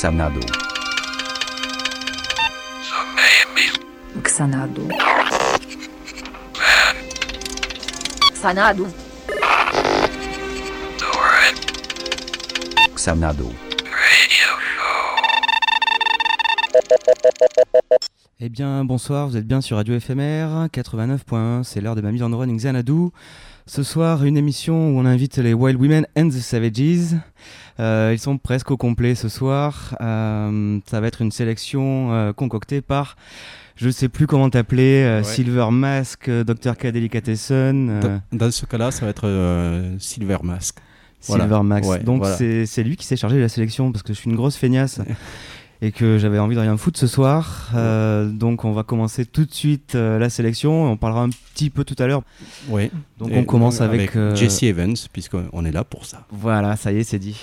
Xanadu. Xanadu. Xanadu. Xanadu. Eh bien, bonsoir, vous êtes bien sur Radio FMR 89.1, c'est l'heure de ma mise en running Xanadu. Ce soir, une émission où on invite les Wild Women and the Savages. Euh, ils sont presque au complet ce soir. Euh, ça va être une sélection euh, concoctée par, je ne sais plus comment t'appeler, Ouais. Silver Mask, Dr. K. Delicatessen. Dans, ce cas-là, ça va être Silver Mask. Voilà. Silver Max. Ouais, Donc voilà. c'est lui qui s'est chargé de la sélection parce que je suis une grosse feignasse et que j'avais envie de rien foutre ce soir. Euh, donc on va commencer tout de suite euh, la sélection. On parlera un petit peu tout à l'heure. Oui. Donc Et on commence avec, euh, Jesse Evans, puisqu'on est là pour ça. Voilà, ça y est, c'est dit.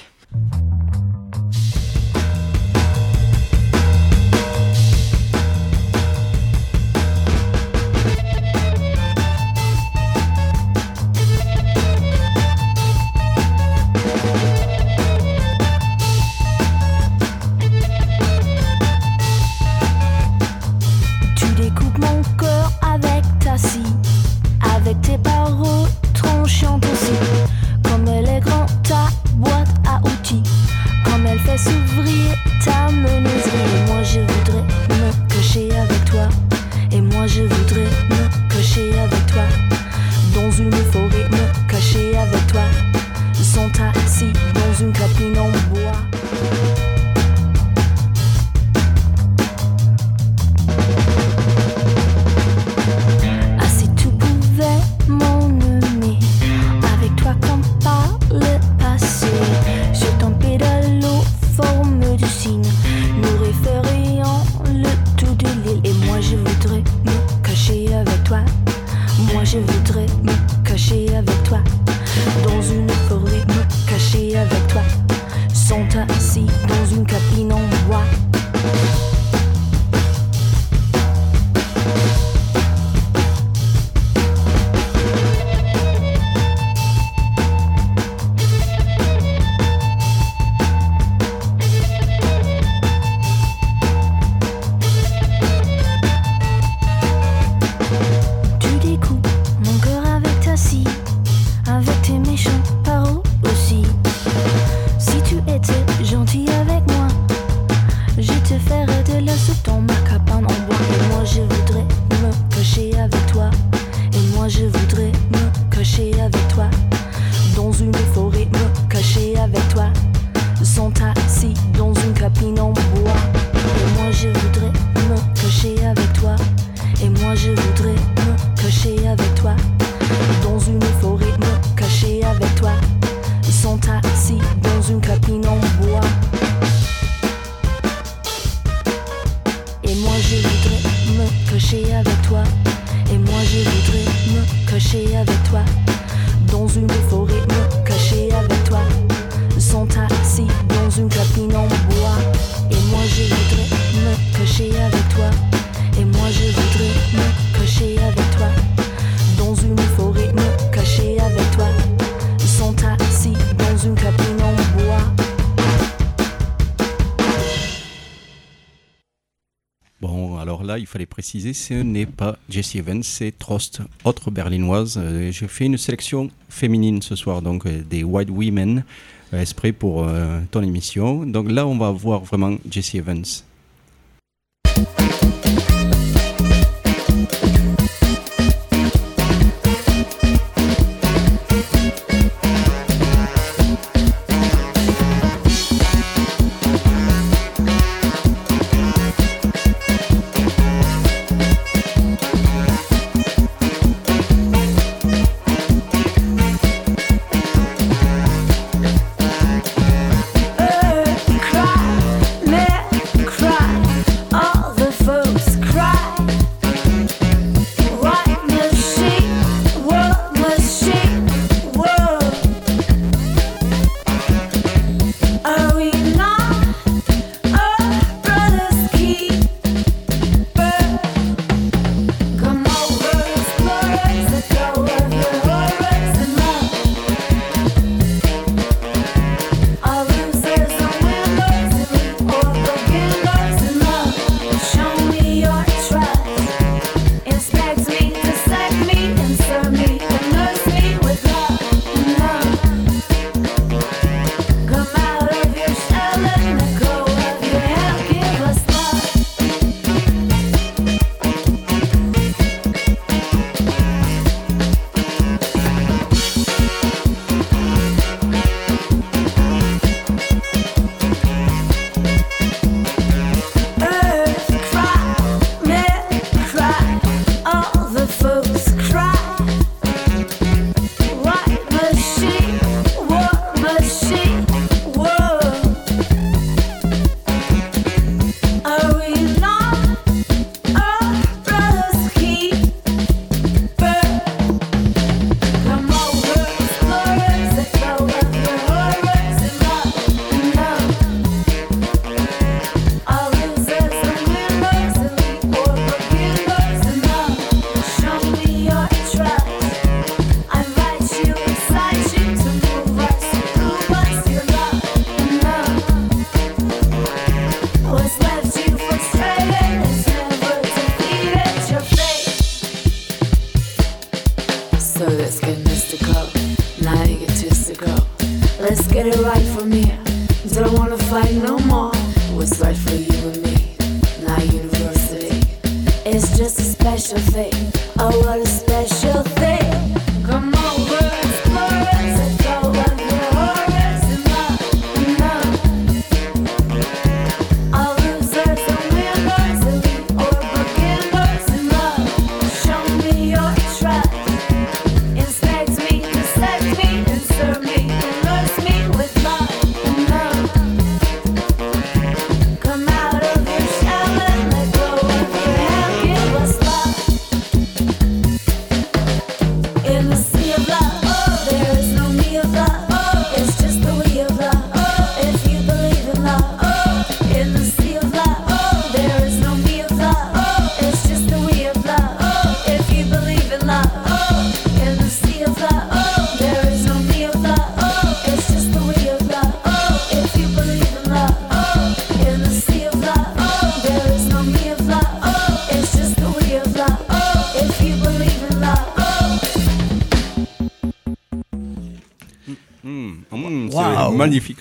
Préciser, ce n'est pas Jessie Evans, c'est Trost, autre berlinoise. Euh, J'ai fait une sélection féminine ce soir, donc euh, des White Women, euh, exprès pour euh, ton émission. Donc là, on va voir vraiment Jessie Evans.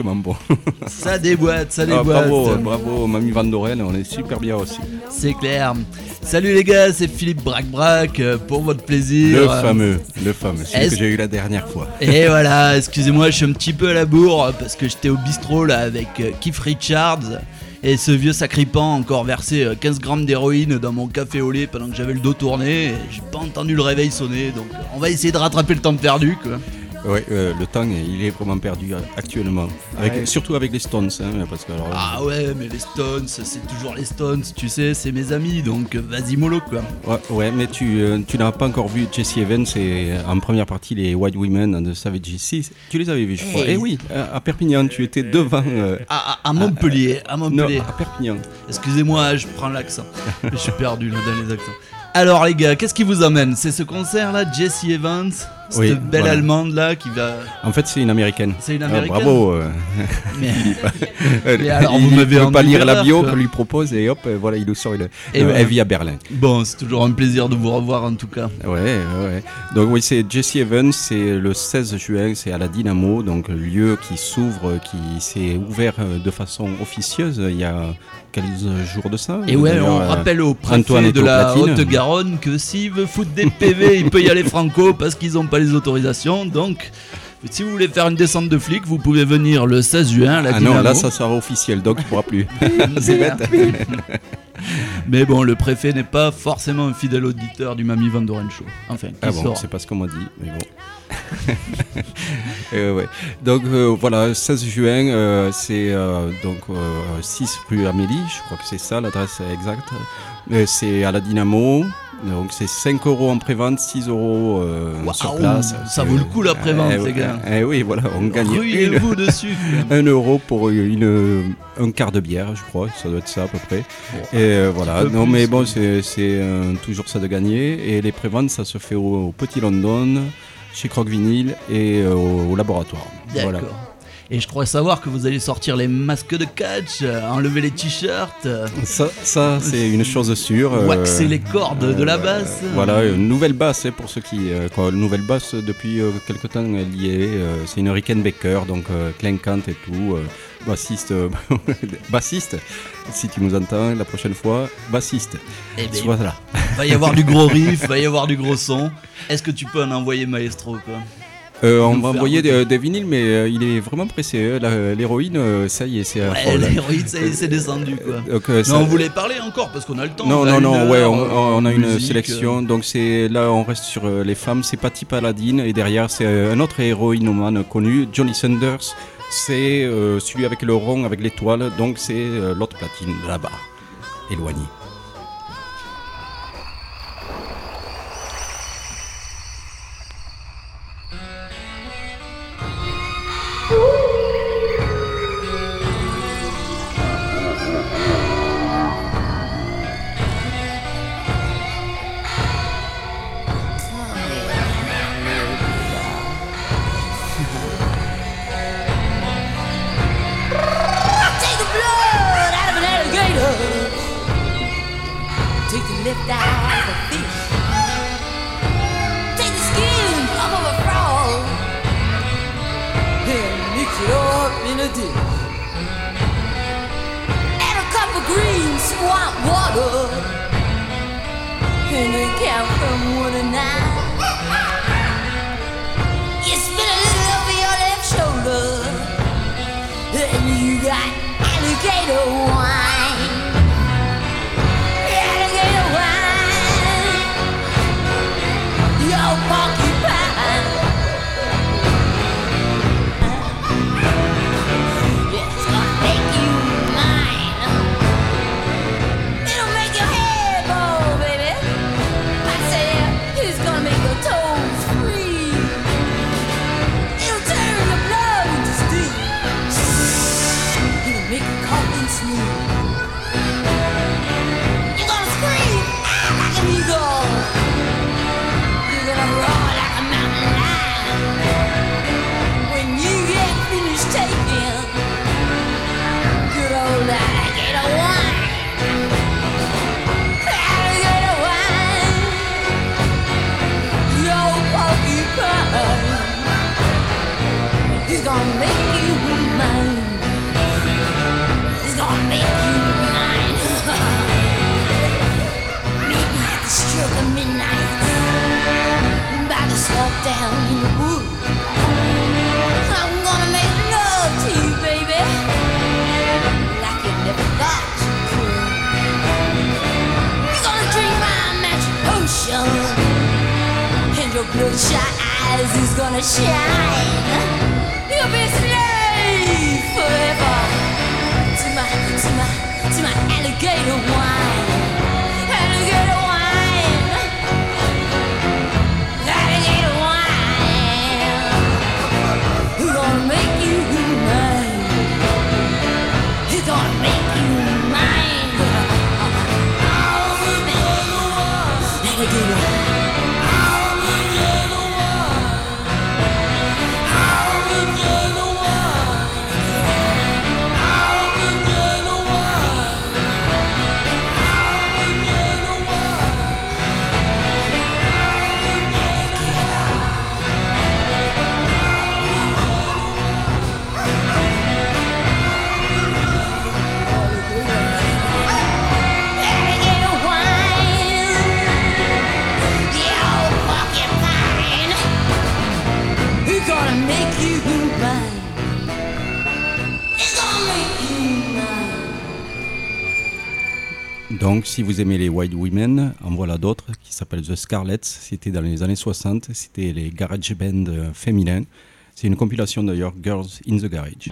Magnifiquement bon. Ça déboîte, ça Ah, déboîte. bravo, euh, bravo, Mamie Van Doren, on est super bien aussi. C'est clair. Salut les gars, c'est Philippe Brac Brac euh, pour votre plaisir. Le fameux, le fameux, celui que j'ai eu la dernière fois. Et voilà, excusez-moi, je suis un petit peu à la bourre parce que j'étais au bistrot là avec euh, Keith Richards et ce vieux sacripant encore versé euh, 15 grammes d'héroïne dans mon café au lait pendant que j'avais le dos tourné. J'ai pas entendu le réveil sonner, donc on va essayer de rattraper le temps perdu quoi. Ouais, euh, le temps, il est vraiment perdu actuellement. Avec, Ouais. Surtout avec les Stones, hein, parce que alors, Ah ouais, mais les Stones, c'est toujours les Stones, tu sais, c'est mes amis, donc vas-y mollo quoi. Ouais, ouais, mais tu, euh, tu n'as pas encore vu Jesse Evans et euh, en première partie les White Women de Savage Si, tu les avais vus, je crois. Hey. Eh oui, à à Perpignan, tu étais devant. euh, À, à- à Montpellier, à non, Montpellier. à Perpignan. Excusez-moi, je prends l'accent. je suis perdu là dans les accents. Alors les gars, qu'est-ce qui vous amène? C'est ce concert là, Jesse Evans? Cette Oui, belle voilà. allemande là qui va. En fait, c'est une américaine. C'est une Ah, américaine. bravo. euh. Mais- Mais alors, il vous m'avez pas lire la bio qu'on lui propose et hop, euh, voilà, il nous sort une. Et Euh. Elle vit à Berlin. Bon, c'est toujours un plaisir de vous revoir en tout cas. Ouais, ouais. Donc oui, c'est Jesse Evans, c'est le 16 juin, c'est à la Dynamo, donc lieu qui s'ouvre, qui s'est ouvert euh, de façon officieuse il y a quelques jours de ça. Et ouais, on rappelle au préfet de la. Haute-Garonne que s'il veut foutre des PV, il peut y aller franco parce qu'ils n'ont pas les autorisations. Donc, si vous voulez faire une descente de flics, vous pouvez venir le 16 juin à la Ah Dynamo. non, là ça sera officiel, donc il pourra plus. c'est bête. Mais bon, le préfet n'est pas forcément un fidèle auditeur du Mamie Van Doren Show. Enfin, qui Ah bon, c'est pas ce qu'on m'a dit, mais bon. Euh, ouais. Donc euh, voilà, 16 juin, euh, c'est euh, donc euh, 6 rue Amélie, je crois que c'est ça l'adresse exacte. C'est à la Dynamo. Donc c'est 5 euros en prévente, 6 euros euh, Waouh, sur place. ça vaut le coup, la prévente, Eh les gars. Eh oui, voilà, on gagne Ruinez-vous une- dessus. un euro pour une, un quart de bière, je crois, ça doit être ça à peu près. Et euh, voilà, non plus, mais bon, c'est euh, toujours ça de gagner. Et les préventes, ça se fait au, au Petit London, chez Croque Vinyl et euh, au, au laboratoire. D'accord. Voilà. Et je crois savoir que vous allez sortir les masques de catch, euh, enlever les t-shirts, Ça, ça c'est une chose sûre. euh, waxer les cordes de la euh, basse. Voilà, une nouvelle basse hein, pour ceux qui. quoi, une nouvelle basse depuis quelque temps elle y est. c'est une Rickenbacker, donc clinquante et tout. bassiste, bassiste, si tu nous entends la prochaine fois, bassiste. Eh ben, Voilà. va y avoir du gros riff, va y avoir du gros son. Est-ce que tu peux en envoyer maestro quoi Euh, on va envoyer des, des vinyles, mais euh, il est vraiment pressé. La- L'héroïne, euh, ça y est, c'est Ouais, l'héroïne, ça y est, c'est descendu quoi. Donc, euh, ça- on voulait parler encore parce qu'on a le temps. Non, non, non, ouais, on, euh, on a une sélection. Donc c'est là, on reste sur euh, les femmes. C'est Patty Paladine et derrière c'est euh, un autre héroïnomane connu, Johnny Sanders. C'est euh, celui avec le rond, avec l'étoile. Donc c'est euh, l'autre platine là-bas, éloigné. your your eyes, is gonna shine. Donc, si vous aimez les White Women, en voilà d'autres qui s'appellent The Scarlets. C'était dans les années 60. C'était les garage band euh, féminins. C'est une compilation d'ailleurs, Girls in the Garage.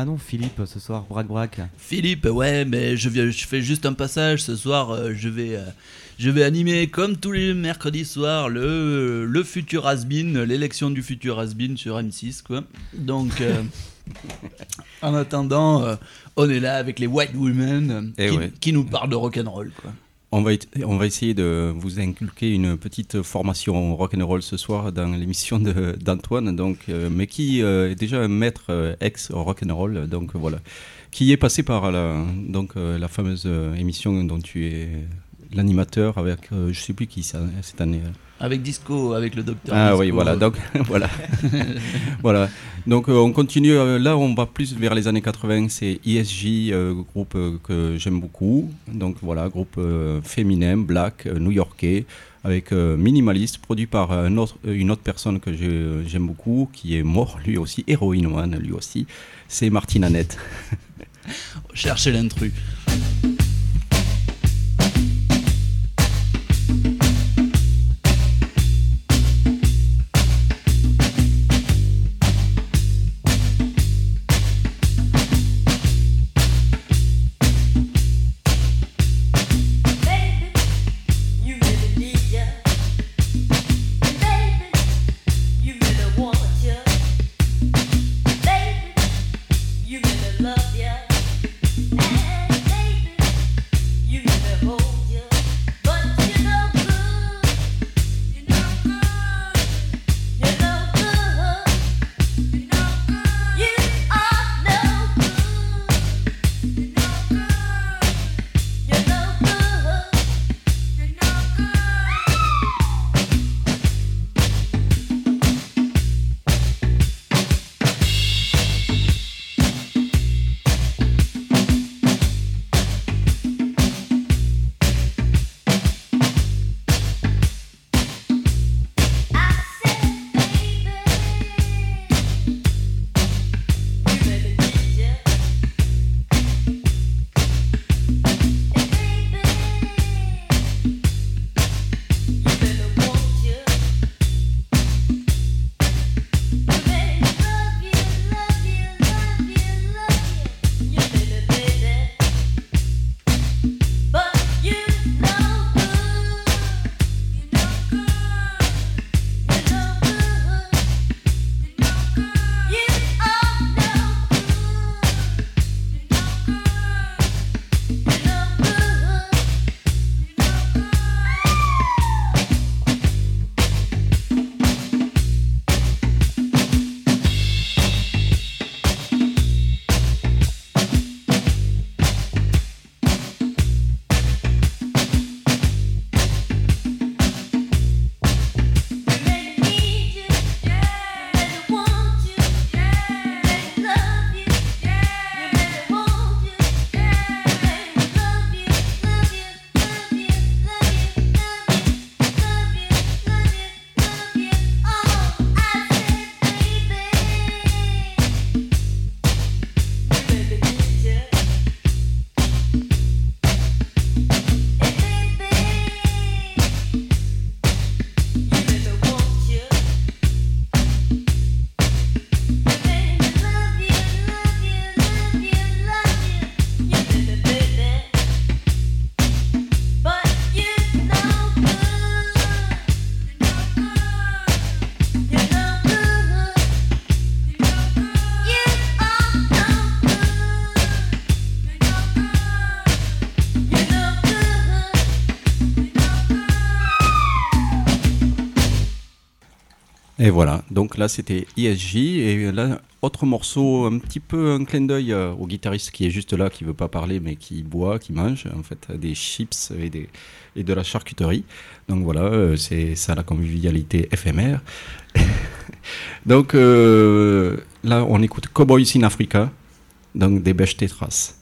Ah non, Philippe ce soir, brac. Philippe, ouais, mais je, je fais juste un passage ce soir. euh, je, vais, euh, je vais animer, comme tous les mercredis soirs, le, le futur Asbin, l'élection du futur Asbin sur M6, quoi. Donc, euh, en attendant, on est là avec les White Women Eh qui, ouais. qui nous parlent de rock'n'roll, quoi. On va, on va essayer de vous inculquer une petite formation rock'n'roll ce soir dans l'émission d'Antoine, donc, euh, mais qui euh, est déjà un maître euh, ex rock'n'roll, donc voilà, qui est passé par la, donc, euh, la fameuse émission dont tu es l'animateur avec, euh, je sais plus qui cette année. Avec Disco, avec le docteur. Ah Disco. oui, voilà. Donc voilà, voilà. Donc euh, on continue. euh, là, on va plus vers les années 80. C'est ESG, euh, groupe euh, que j'aime beaucoup. Donc voilà, groupe euh, féminin, black, euh, new-yorkais, avec euh, minimaliste, produit par un autre- euh, une autre personne que j'aime beaucoup, qui est mort lui aussi, héroïne one lui aussi. C'est Martine Annette. Cherchez l'intrus. Et voilà, donc là c'était ESJ, et là, autre morceau, un petit peu un clin d'œil euh, au guitariste qui est juste là, qui veut pas parler, mais qui boit, qui mange, en fait, des chips et, des, et de la charcuterie. Donc voilà, euh, c'est ça la convivialité éphémère. donc euh, là, on écoute Cowboys in Africa, donc des bêches tétras.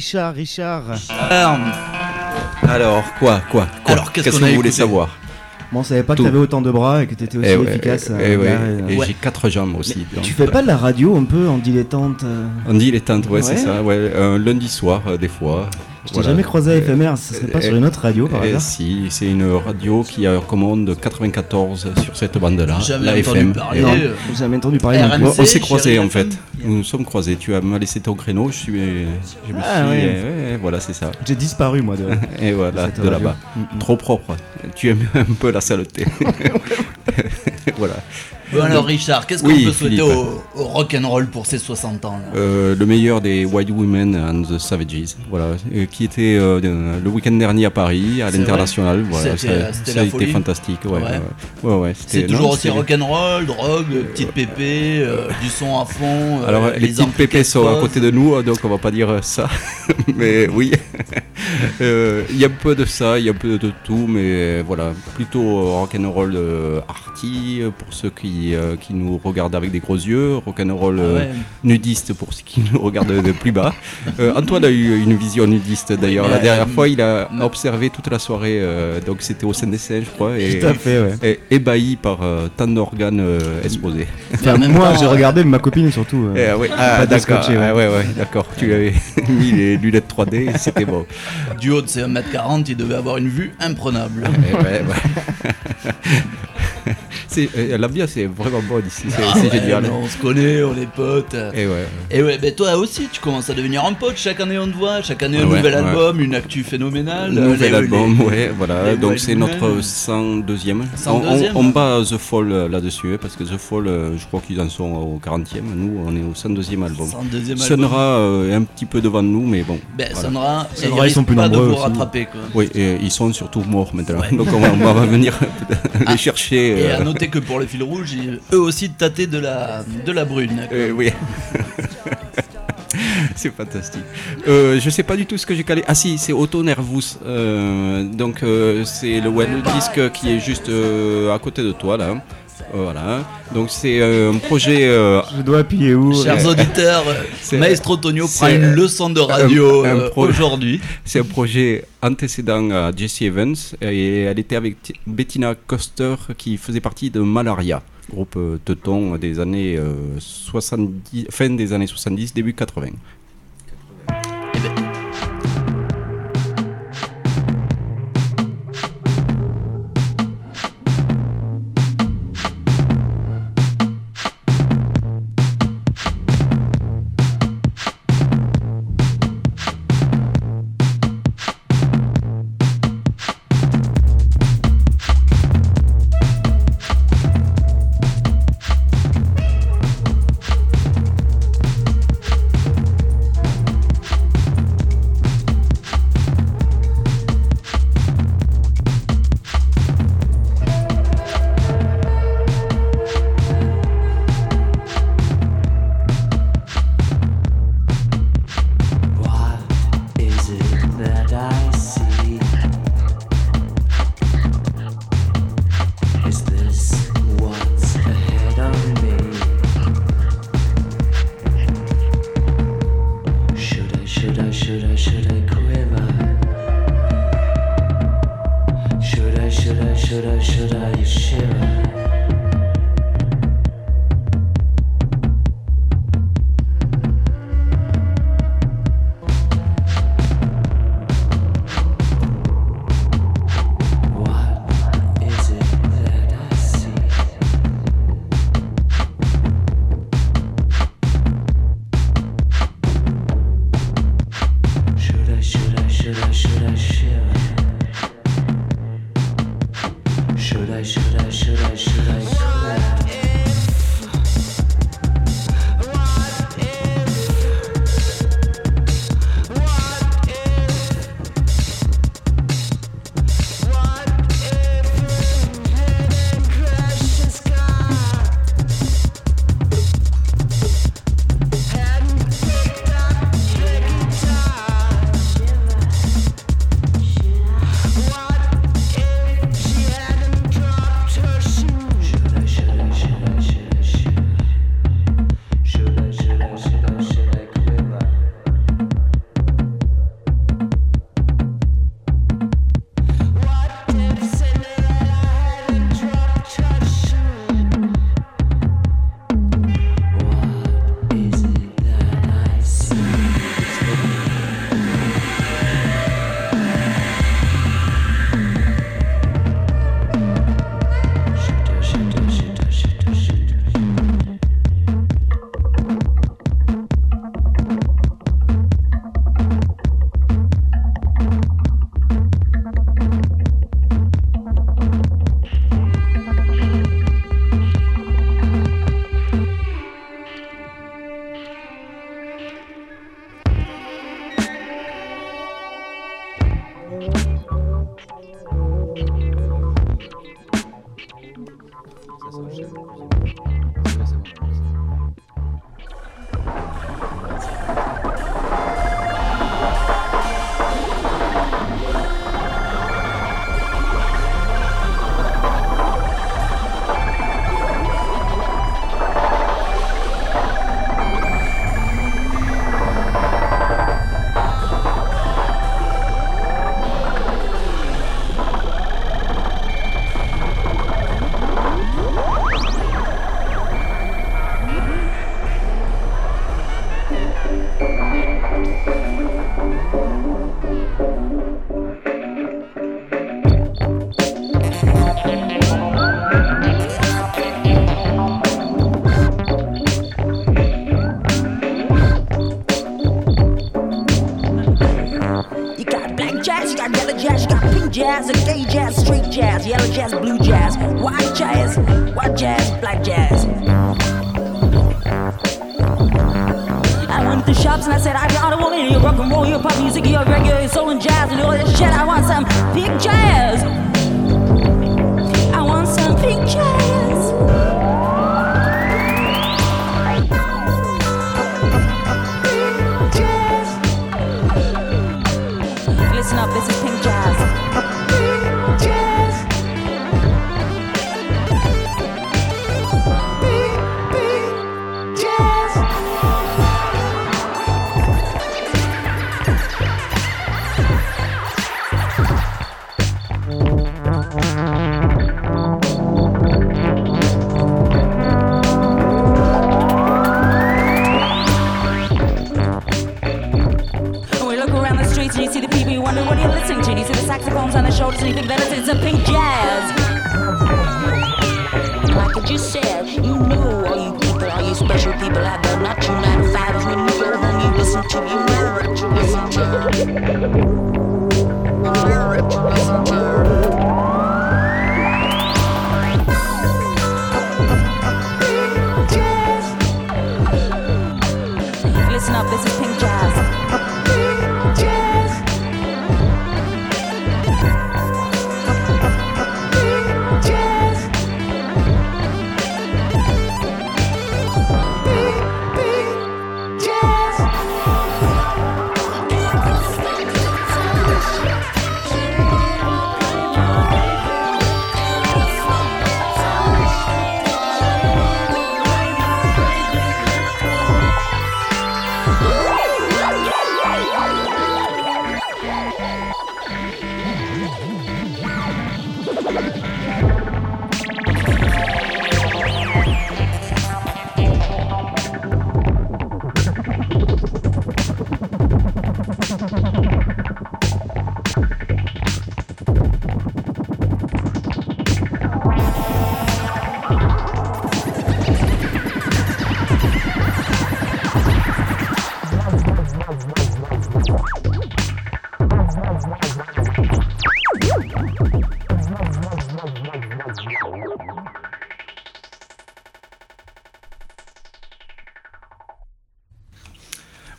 Richard, Richard. Alors, Alors, quoi, quoi, quoi Alors, qu'est-ce qu'on que a vous voulez écouté savoir Bon, on savait pas que Tout. t'avais autant de bras et que t'étais aussi Eh ouais, efficace. eh euh, ouais, là, euh, Et ouais. j'ai quatre jambes aussi. donc, Tu fais pas de la radio un peu en dilettante euh On dit les teintes, ouais, c'est Ouais. ça. Ouais, un lundi soir, euh, des fois. Je t'ai jamais croisé à FMR, ce serait pas sur une autre radio par Eh hasard Si, c'est une radio qui a commande 94 sur cette bande-là, Jamais la entendu FM. parler. Non, euh, jamais entendu parler. RMC, on, s'est croisés en fait. Nous nous sommes croisés. Tu as laissé ton créneau, je suis, je me Ah, suis, ouais. eh, ouais, voilà, c'est ça. J'ai disparu moi de. Et voilà, de là-bas. Mm. Trop propre. Tu aimes un peu la saleté. voilà. Bon alors Richard, qu'est-ce qu'on Oui, peut souhaiter au, au rock'n'roll pour ses 60 ans là Euh, le meilleur des White Women and the Savages, voilà, euh, qui était euh, le week-end dernier à Paris, à l'international. Voilà, C'était- ça, a été fantastique. Ouais, Ouais. ouais, C'est toujours aussi rock'n'roll, drogue, petite pépé, du son à fond. Alors, les petites pépés sont à côté de nous, hein, donc on va pas dire ça. mais oui, il y a un peu de ça, il y a un peu de tout, mais voilà, plutôt rock'n'roll arty pour ceux qui, euh, qui nous regardent avec des gros yeux, rock'n'roll Ah euh, ouais. nudiste pour ceux qui nous regardent de plus bas. Euh, Antoine a eu une vision nudiste d'ailleurs. Oui, La dernière fois, il a non. observé toute la soirée, euh, donc c'était au CNDC, je crois, et, Tout à fait, ouais. et ébahi par euh, tant d'organes euh, exposés. Enfin, en même moi, j'ai regardé, mais ma copine surtout. euh, Eh, ah Ah, d'accord. Ah, ouais, ouais, d'accord. Tu avais mis les lunettes 3D, et c'était bon. Du haut de ses 1m40, il devait avoir une vue imprenable. Eh ouais, ouais. C'est- euh, L'ambiance est vraiment bonne ici, c'est Ah c'est ouais, génial. On se connaît, on est potes. Et ouais. Et ouais, ben toi aussi, tu commences à devenir un pote. Chaque année, on te voit. Chaque année, un Ouais, nouvel ouais. album, une actu phénoménale. Nouvel Les- album, les- ouais, voilà. les Donc c'est notre 102e. On, on, 102e. on bat The Fall euh, là-dessus, hein, parce que The Fall, euh, je crois qu'ils en sont au 40e. Nous, on est au 102e album. 102e album. Sonra euh, est un petit peu devant nous, mais bon. Ben, voilà. Sonra, et Sonra, ils sont plus pas de nombreux vous aussi. rattraper, quoi. Oui, et ils sont surtout morts maintenant. Ouais. Donc on va, on va venir les chercher. Et euh, à que pour le fil rouge, eux aussi tâtaient de la, de la brune. Euh, oui. c'est fantastique. Euh, je sais pas du tout ce que j'ai calé. Ah si, c'est Auto Nervous. Euh, donc c'est le web disque qui est juste à côté de toi là. Voilà. Donc c'est euh, un projet. euh, Je dois appuyer où Chers auditeurs, C'est- Maestro Tonio prend une leçon de radio un- un euh, pro- aujourd'hui. C'est un projet antécédent à Jesse Evans et elle était avec Bettina Coster qui faisait partie de Malaria, groupe teuton des années euh, 70, fin des années 70, début 80. Jazz, gay jazz, street jazz, yellow jazz, blue jazz, white jazz, white jazz, black jazz. I went to shops and I said, I don't want any rock and roll, your pop music, your reggae, soul and jazz, and all that shit. I want some big jazz.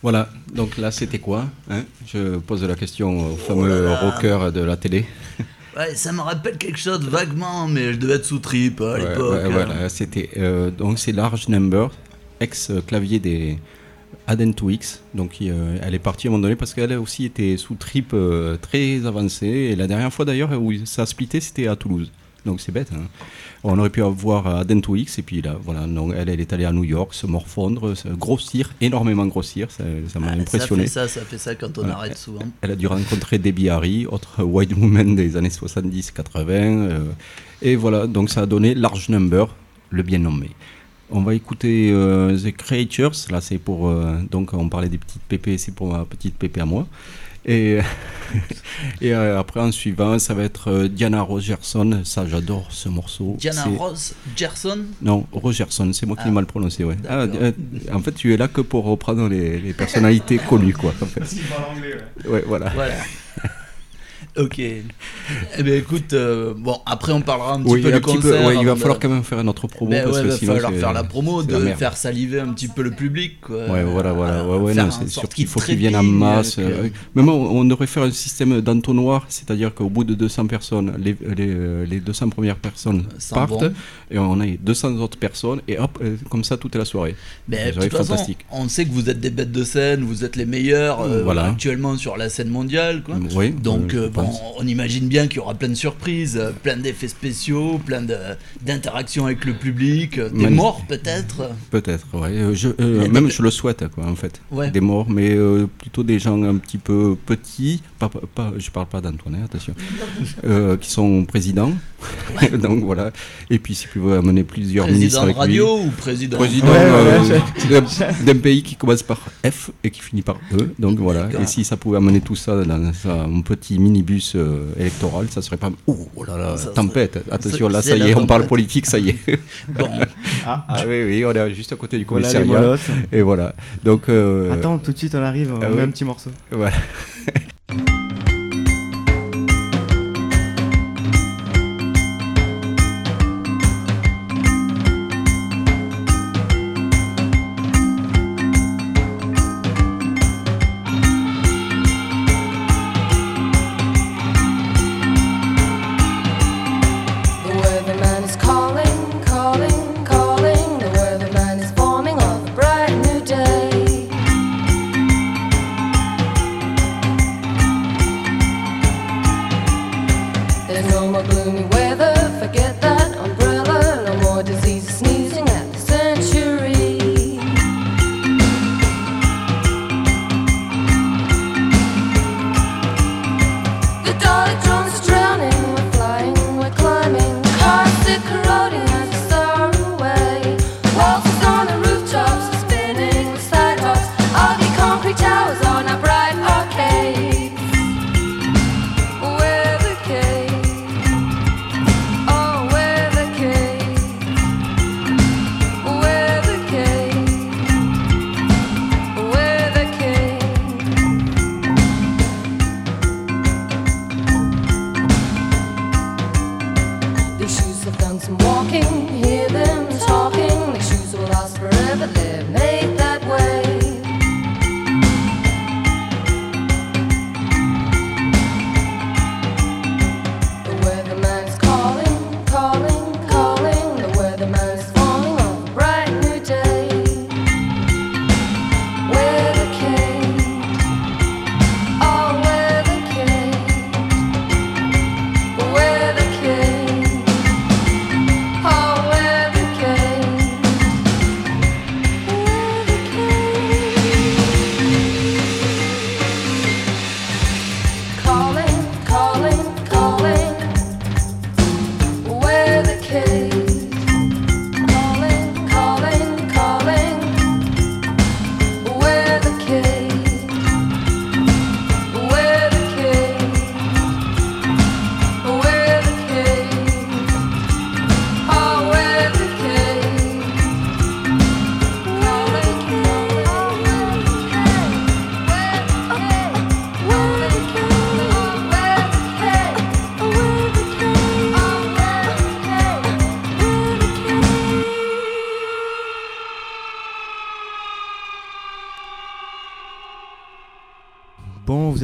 Voilà, donc là c'était quoi hein? Je pose la question au fameux rocker de la télé. Ouais, ça me rappelle quelque chose vaguement, mais je devais être sous trip à Ouais, l'époque. ouais, voilà, c'était euh, donc c'est Large Number, ex clavier des Aden 2X. Donc euh, elle est partie à un moment donné parce qu'elle a aussi été sous trip euh, très avancé. Et la dernière fois d'ailleurs où ça a splitté, c'était à Toulouse. Donc c'est bête. hein. On aurait pu avoir Aden 2X et puis là, voilà, non, elle, elle est allée à New York, se morfondre, se grossir, énormément grossir. Ça ça m'a Ah, impressionné. Ça fait ça, ça fait ça quand on Voilà. arrête souvent. Elle a dû rencontrer Debbie Harry, autre white woman des années 70-80. euh, et voilà, donc ça a donné Large Number, le bien nommé. On va écouter euh, The Creatures. Là, c'est pour. euh, donc, on parlait des petites pépées, c'est pour ma petite pépé à moi. Et, et euh, après, en suivant, ça va être euh, Diana Rogerson. Ça, j'adore ce morceau. Diana C'est- Rose Gerson? Non, Rogerson, c'est moi qui Ah. l'ai mal prononcé, ouais. Ah, D'accord. euh, en fait, tu es là que pour reprendre les, les personnalités connues, quoi. En fait. Ouais, voilà. Voilà. ok. Eh bien, écoute, euh, bon, après, on parlera un petit Oui, peu un du petit peu, concert. ouais, il va avant falloir quand même faire notre promo Ben parce ouais, que va sinon falloir faire la promo, de la faire saliver un petit peu le public. Quoi. Ouais, voilà, voilà, ouais, ouais, non, c'est sûr qu'il faut qu'ils viennent en masse. euh, Même on, devrait faire un système d'entonnoir, c'est-à-dire qu'au bout de 200 personnes, les, les, euh, les 200 premières personnes partent et on a 200 autres personnes et hop, euh, comme ça toute la soirée. Mais façon, fantastique. on sait que vous êtes des bêtes de scène, vous êtes les meilleurs euh, Voilà. actuellement sur la scène mondiale. Quoi. Oui, Donc, pense. on imagine bien qu'il y aura plein de surprises, euh, plein d'effets spéciaux, plein d'interactions avec le public, euh, des Magnifique. morts peut-être? Peut-être, ouais. Euh, Je, euh, même je le souhaite, quoi, en fait. Ouais. Des morts, mais euh, plutôt des gens un petit peu petits. Pas, pas, pas- je parle pas d'Antoine, attention. euh, qui sont présidents. Donc voilà. Et puis, si tu veux amener plusieurs ministres Président de avec radio lui. ou président Président Ouais, ouais, d'un- d'un pays qui commence par F et qui finit par E. Donc voilà. Et si ça pouvait amener tout ça dans un petit euh, électoral, ça serait pas. Oh, là là, Ça tempête. Attention, là, ça y est, on parle politique, ça y est. Bon. Ah, Ah oui, oui, on est juste à côté du commissariat. et voilà. Donc. euh, Attends, tout de suite on arrive, on ah met oui. un petit morceau. Voilà.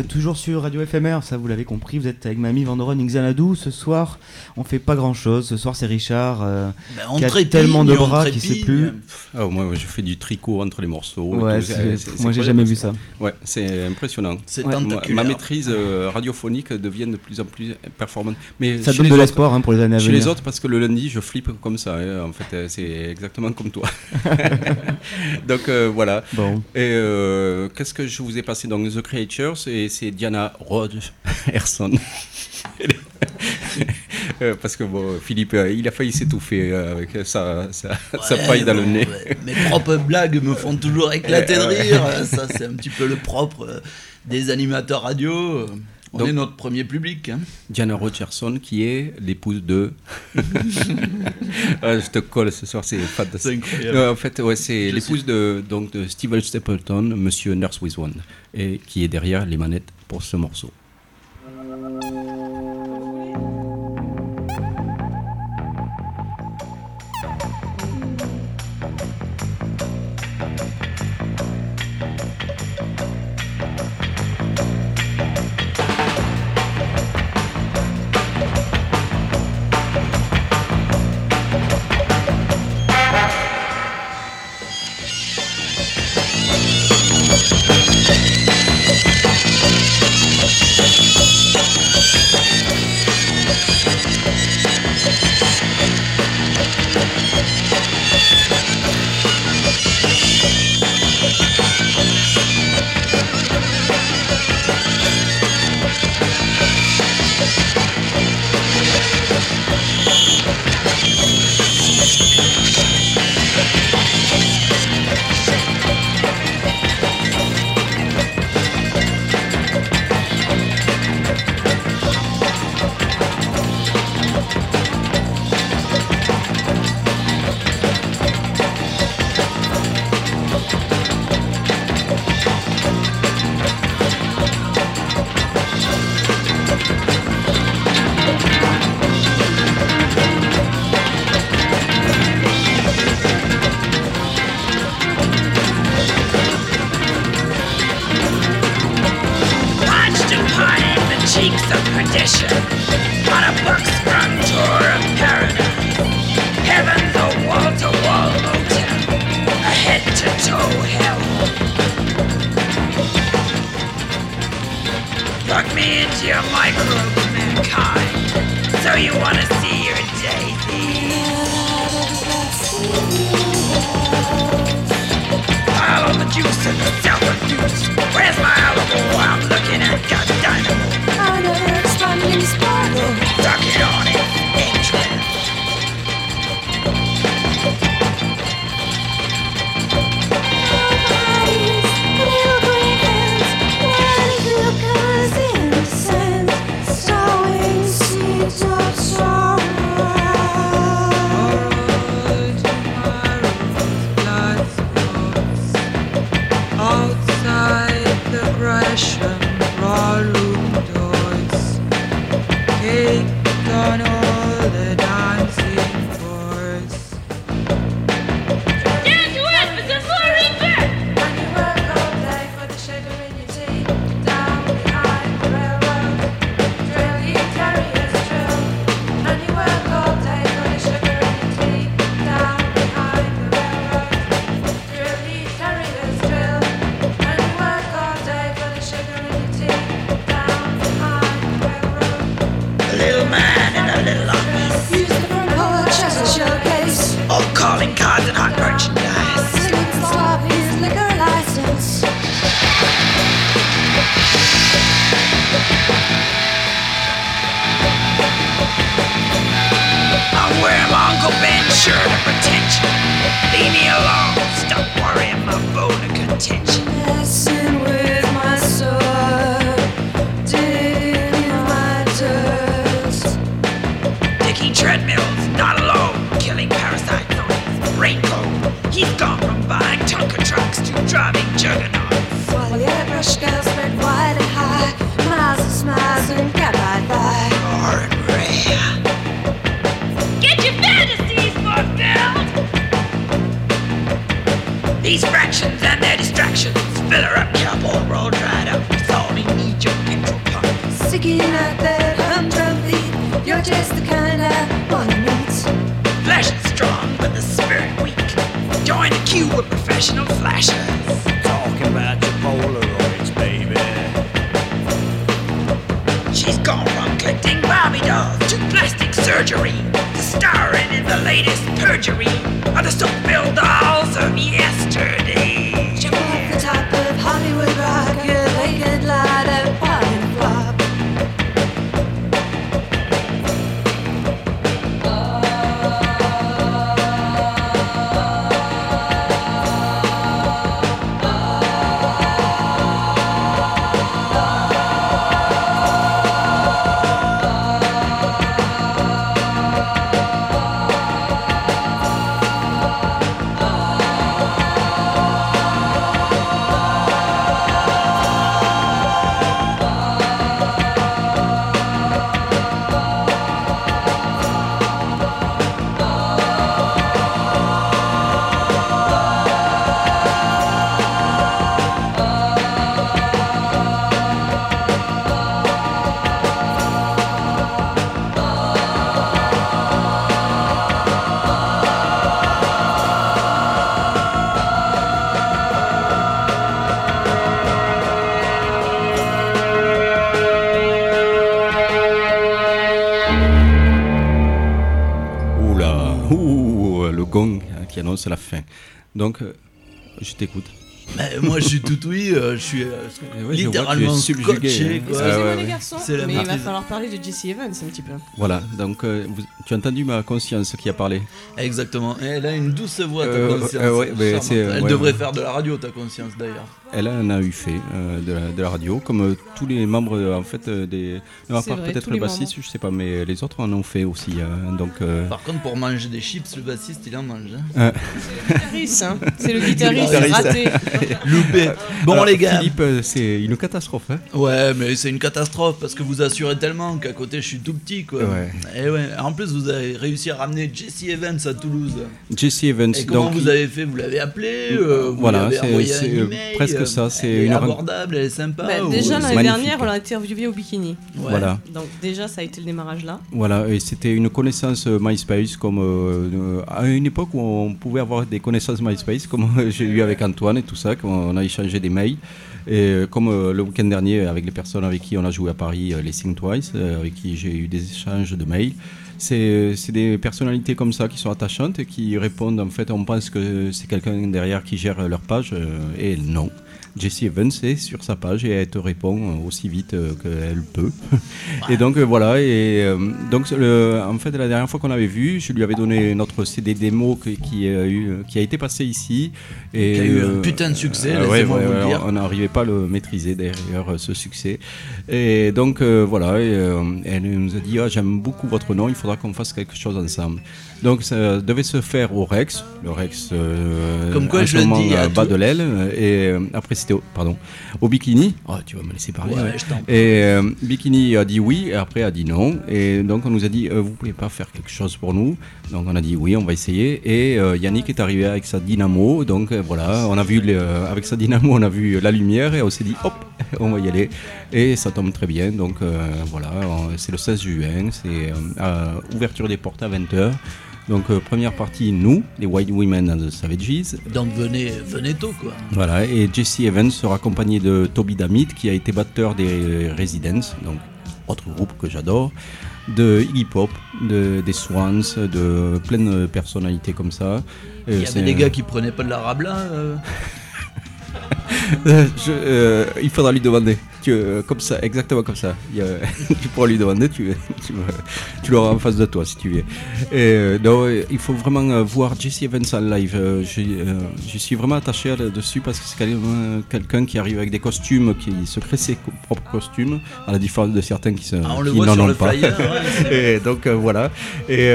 toujours sur Radio FMR, ça vous l'avez compris, vous êtes avec Mamie Vandoren Xanadu. Ce soir, on fait pas grand chose. Ce soir, c'est Richard euh, Ben, on qui a trépigne, tellement de bras qu'il sait trépigne. plus. Ah, moi, je fais du tricot entre les morceaux. Ouais, tout. c'est- moi, j'ai jamais vu ça. Ouais, c'est impressionnant. C'est Ouais. Ma maîtrise euh, radiophonique devient de plus en plus performante. Mais Ça chez donne de autres- l'espoir, hein, pour les années à Chez venir. les autres, parce que le lundi, je flippe comme ça. hein, en fait, euh, c'est exactement comme toi. Donc euh, voilà. Bon. Et euh, qu'est-ce que je vous ai passé dans The Creatures? Et c'est Diana Rodgerson. Euh, parce que bon, Philippe, euh, il a failli s'étouffer euh, avec sa, sa, paille dans le bon, nez. ouais. Mes propres blagues me font toujours éclater de rire. Ça, c'est un petit peu le propre des animateurs radio. On Donc- est notre premier public. hein. Diana Rogerson, qui est l'épouse de. Ah, je te colle ce soir, c'est fantastique. C'est incroyable. Non, en fait, ouais, c'est l'épouse de, donc, de Steven Stapleton, Monsieur Nurse with One, et qui est derrière les manettes pour ce morceau. Where's my alibi? I'm looking at God Dynamo. I never explained this bottle. Duck it on. Roll dried up. It's all they need your petrol pump. Sticking out that humdrum beat, you're just the kind I wanna meet. Flesh is strong, but the spirit weak. Join the queue of professional flashers. Talking about your Polaroids, baby. She's gone from collecting Barbie dolls to plastic surgery to starring in the latest perjury of the soap-filled dolls of yesterday. Annonce la fin. Donc, euh, je t'écoute. Moi je suis tout oui, euh, je suis euh, ouais, je littéralement es subjugué, scotché. hein. Ah, Excusez-moi ouais, les ouais. garçons, C'est la mais il va falloir parler de Jesse Evans un petit peu. Voilà, donc euh, vous- tu as entendu ma conscience qui a parlé. Exactement. Et elle a une douce voix, ta Euh, conscience. euh, ouais, mais charmante. c'est- elle ouais, devrait ouais. faire de la radio, ta conscience d'ailleurs. Elle en a eu fait euh, de, la, de la radio, comme euh, tous les membres euh, en fait euh, des. Non, à C'est part peut-être le bassiste, je sais pas, mais les autres en ont fait aussi. hein, donc. euh, Par contre, pour manger des chips, le bassiste il en mange. hein. Euh. guitariste, hein. C'est le guitariste raté. Loupé. Bon, Alors, les gars. Philippe, euh, c'est une catastrophe. Hein Ouais, mais c'est une catastrophe parce que vous assurez tellement qu'à côté je suis tout petit quoi. Ouais. Et ouais. En plus, vous avez réussi à ramener Jesse Evans à Toulouse. Jesse Evans. Et comment donc, vous avez fait? Vous l'avez appelé euh, Vous Voilà, c'est- euh, presque euh, ça, c'est elle est une abordable, elle est sympa. Bah, ou- déjà l'année dernière, on l'a interviewé au bikini. Ouais. Voilà. Donc déjà, ça a été le démarrage là. Voilà, et c'était une connaissance euh, MySpace comme euh, euh, à une époque où on pouvait avoir des connaissances MySpace, comme euh, j'ai eu avec Antoine et tout ça, qu'on a échangé des mails. Et euh, comme euh, le week-end dernier, avec les personnes avec qui on a joué à Paris, euh, les Sing Twice, avec qui j'ai eu des échanges de mails, c'est des personnalités comme ça qui sont attachantes et qui répondent. En fait, on pense que c'est quelqu'un derrière qui gère leur page, et non. Jessie Evans est sur sa page et elle te répond euh, aussi vite euh, qu'elle peut. et donc euh, voilà, et donc le- en fait la dernière fois qu'on avait vu, je lui avais donné notre CD démo qui, qui a, eu, qui a été passé ici. Et, Qui a eu un putain de succès, ouais, laissez-moi ouais, vous le ouais, dire. On n'arrivait pas à le maîtriser derrière ce succès. Et donc voilà, et, elle nous a dit Ah, j'aime beaucoup votre nom, il faudra qu'on fasse quelque chose ensemble. Donc ça devait se faire au Rex, le Rex euh, Comme quoi, je dis à euh, bas tout- de l'aile, et euh, après c'était au, pardon, au Bikini. Oh, tu vas me laisser parler. Ouais, ouais. je t'en prie. Et euh, Bikini a dit oui, et après a dit non. Et donc on nous a dit, vous pouvez pas faire quelque chose pour nous. Donc on a dit oui, on va essayer. Et Yannick est arrivé avec sa dynamo. Donc voilà, on a vu le- avec sa dynamo, on a vu la lumière et on s'est dit hop, on va y aller. Et ça tombe très bien. Donc voilà, c'est le 16 juin, c'est ouverture des portes à 20h. Donc euh, première partie, nous, les White Women and the Savages. Donc venez, venez tôt quoi. Voilà, et Jesse Evans sera accompagné de Toby Damit, qui a été batteur des Residents, donc autre groupe que j'adore, de Iggy Pop, de, des Swans, de plein de personnalités comme ça. Il y avait des gars qui prenaient pas de la rabla. euh. Je- euh, il faudra lui demander. Tu euh, comme ça, exactement comme ça. Il tu pourras lui demander, tu, tu, tu l'auras en face de toi si tu veux. Et, euh, non, il faut vraiment voir Jesse Evans en live. Je, je suis vraiment attaché à- dessus parce que c'est quand même quelqu'un qui arrive avec des costumes, qui se crée ses propres costumes, à la différence de certains qui, se, Ah, on le qui voit n'en sur ont le pas. flyer, ouais, c'est et donc voilà. Et,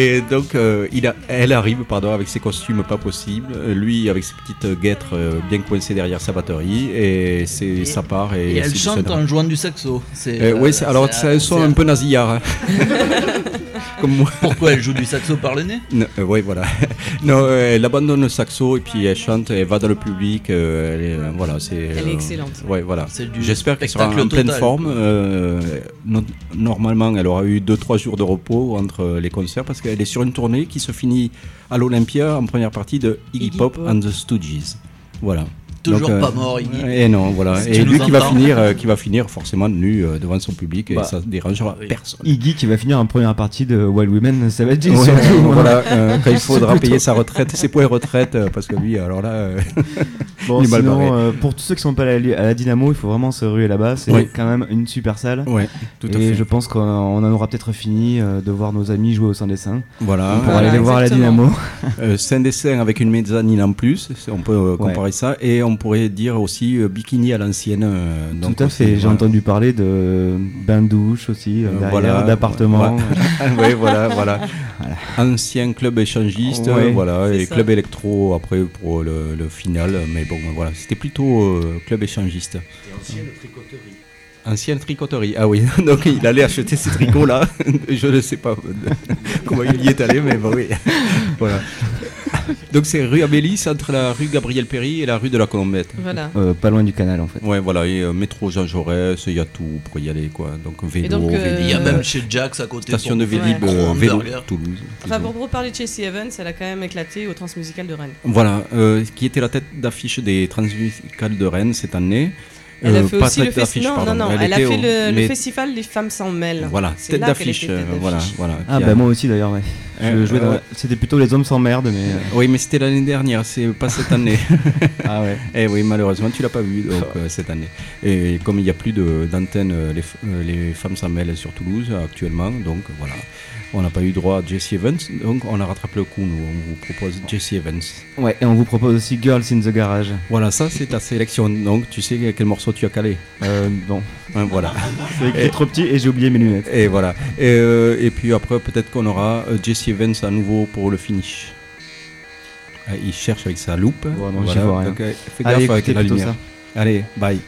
et donc euh, il a, elle arrive pardon, avec ses costumes pas possibles, lui avec ses petites guêtres euh, bien coincées derrière sa batterie, et c'est ça part. Et, Et elle chante en jouant du saxo. Euh, oui, alors c'est- un son un peu nasillard. hein. Comme moi. Pourquoi elle joue du saxo par le nez? Oui, voilà. non, euh, elle abandonne le saxo et puis elle chante, elle va dans le public. euh, elle est, euh, voilà, c'est. Elle est excellente. Ouais, voilà. C'est du J'espère qu'elle sera en spectacle pleine total, forme. euh, no- normalement, elle aura eu 2-3 jours de repos entre les concerts parce qu'elle est sur une tournée qui se finit à l'Olympia en première partie de Iggy, Iggy Pop, Pop. and the Stooges. Voilà. Toujours Donc, euh, pas mort, Iggy. Et non, voilà. Si et lui qui va finir, euh, qui va finir forcément nu euh, devant son public Bah, et ça dérangera personne. Iggy qui va finir en première partie de Wild Women Savage Ouais, surtout. hein. voilà, euh, quand il faudra Plutôt. payer sa retraite, ses points retraite, euh, parce que lui, alors là, euh, Bon, il est mal sinon, barré. euh, pour tous ceux qui sont pas allés à la Dynamo, il faut vraiment se ruer là-bas. C'est Oui. quand même une super salle. Ouais, tout à Et fait. je pense qu'on on en aura peut-être fini euh, de voir nos amis jouer au Saint-Dessin. Voilà. On pourra aller les voir à la Dynamo. Euh, c'est un dessin avec une mezzanine en plus, on peut comparer Ouais. ça, et on pourrait dire aussi euh, bikini à l'ancienne. euh, Tout à aussi, fait. J'ai voilà. entendu parler de bain de douche aussi, euh, derrière, voilà, d'appartements. voilà. ouais, voilà, voilà. Ancien club échangiste, Ouais, voilà, et ça. club électro après pour le, le final, mais bon, voilà, c'était plutôt euh, club échangiste. Ancienne tricoterie, ah oui, donc il allait acheter ces tricots là, je ne sais pas comment il y est allé, mais bon, oui, voilà. Donc c'est rue Abélis, entre la rue Gabriel Péry et la rue de la Colombette. Voilà. Euh, pas loin du canal en fait. Ouais, voilà, et euh, métro Jean Jaurès, il y a tout pour y aller, quoi. Donc vélo, donc, euh, Il y a même chez Jax à côté. station pour de Vélib, euh, gros vélo, hamburger. Toulouse. Enfin, pour reparler de Jessie Evans, elle a quand même éclaté au Transmusical de Rennes. Voilà, euh, qui était la tête d'affiche des Transmusicales de Rennes cette année. Elle a Euh, fait aussi le festival. Non, pardon. non, non. Elle, a fait au- le, festival Les Femmes s'en mêlent. Voilà, tête d'affiche. euh, voilà, voilà. Ah bah a- moi aussi d'ailleurs, ouais. Je Euh, dans- ouais. C'était plutôt les hommes s'emmerdent, mais. euh, Oui, mais c'était l'année dernière, c'est pas cette année. ah ouais. Eh oui, malheureusement, tu l'as pas vu donc, euh, cette année. Et comme il n'y a plus d'antenne, euh, les, euh, les femmes s'en mêlent sur Toulouse euh, actuellement, donc voilà. On n'a pas eu droit à Jesse Evans, donc on a rattrapé le coup, nous. On vous propose Jesse Evans. Ouais, et on vous propose aussi Girls in the Garage. Voilà, ça c'est ta sélection, donc tu sais quel morceau tu as calé. Euh, bon. Hein, voilà. C'est trop petit et j'ai oublié mes lunettes. Et voilà. Et, euh, et puis après, peut-être qu'on aura euh, Jesse Evans à nouveau pour le finish. Ah, il cherche avec sa loupe. Ouais, non, j'y vois rien. Donc, euh, fais Allez, gaffe avec la lumière. Allez, bye.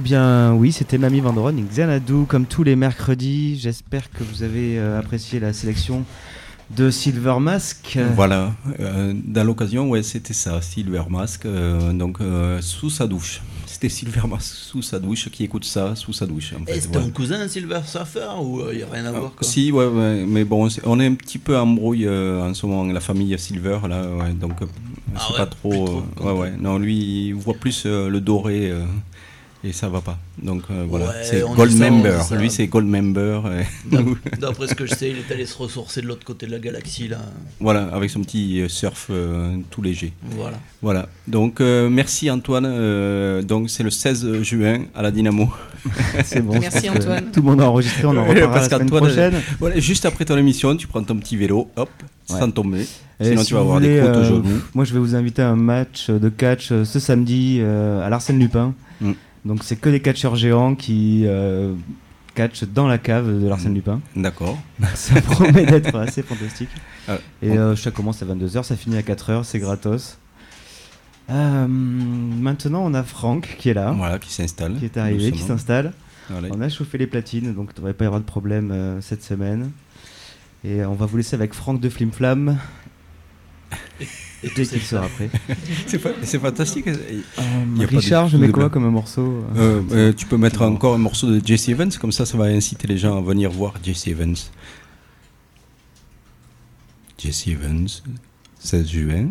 Eh bien oui, c'était Mamie Vanderon et Xanadu comme tous les mercredis. J'espère que vous avez euh, apprécié la sélection de Silver Mask. Voilà, euh, dans l'occasion, ouais, c'était ça, Silver Mask, euh, donc euh, sous sa douche. C'était Silver Mask sous sa douche qui écoute ça sous sa douche. En fait, Et c'est voilà. ton cousin Silver Surfer ou il n'y a rien à voir quoi? Si, ouais, ouais, mais bon, on est un petit peu en brouille euh, en ce moment, la famille Silver, là, ouais, donc Ah c'est ouais, pas trop. euh, ouais, ouais, non, lui, il voit plus euh, le doré euh, et ça va pas. Donc euh, voilà, Ouais, c'est Gold Member. ça. Lui, c'est Gold Member. D'après ce que je sais, il est allé se ressourcer de l'autre côté de la galaxie là. Voilà, avec son petit euh, surf euh, tout léger. Voilà. Voilà. Donc euh, merci Antoine. Euh, donc c'est le 16 juin à la Dynamo. C'est bon, Merci, Antoine. tout le monde a enregistré, on en reparlera la semaine prochaine. voilà, juste après ton émission, tu prends ton petit vélo, hop, Ouais. sans tomber. Et Sinon si tu vas avoir voulez, des croûtes au euh, genou. Moi, je vais vous inviter à un match de catch ce samedi euh, à l'Arsène Lupin. Mm. Donc, c'est que des catcheurs géants qui euh, catchent dans la cave de l'Arsène Lupin. D'accord. Ça promet d'être assez fantastique. Ah, Et bon. euh, ça commence à 22h, ça finit à 4h, c'est gratos. Euh, maintenant, on a Franck qui est là. Voilà, qui s'installe. Qui est arrivé, qui s'installe. Voilà. On a chauffé les platines, donc il ne devrait pas y avoir de problème euh, cette semaine. Et on va vous laisser avec Franck de Flim Flam. et Dès qu'il sera prêt. c'est fa- c'est fantastique. Il y a pas de- Richard, je mets quoi comme un morceau Euh, euh, Tu peux mettre encore un morceau de Jesse Evans, comme ça, ça va inciter les gens à venir voir Jesse Evans. Jesse Evans, 16 juin.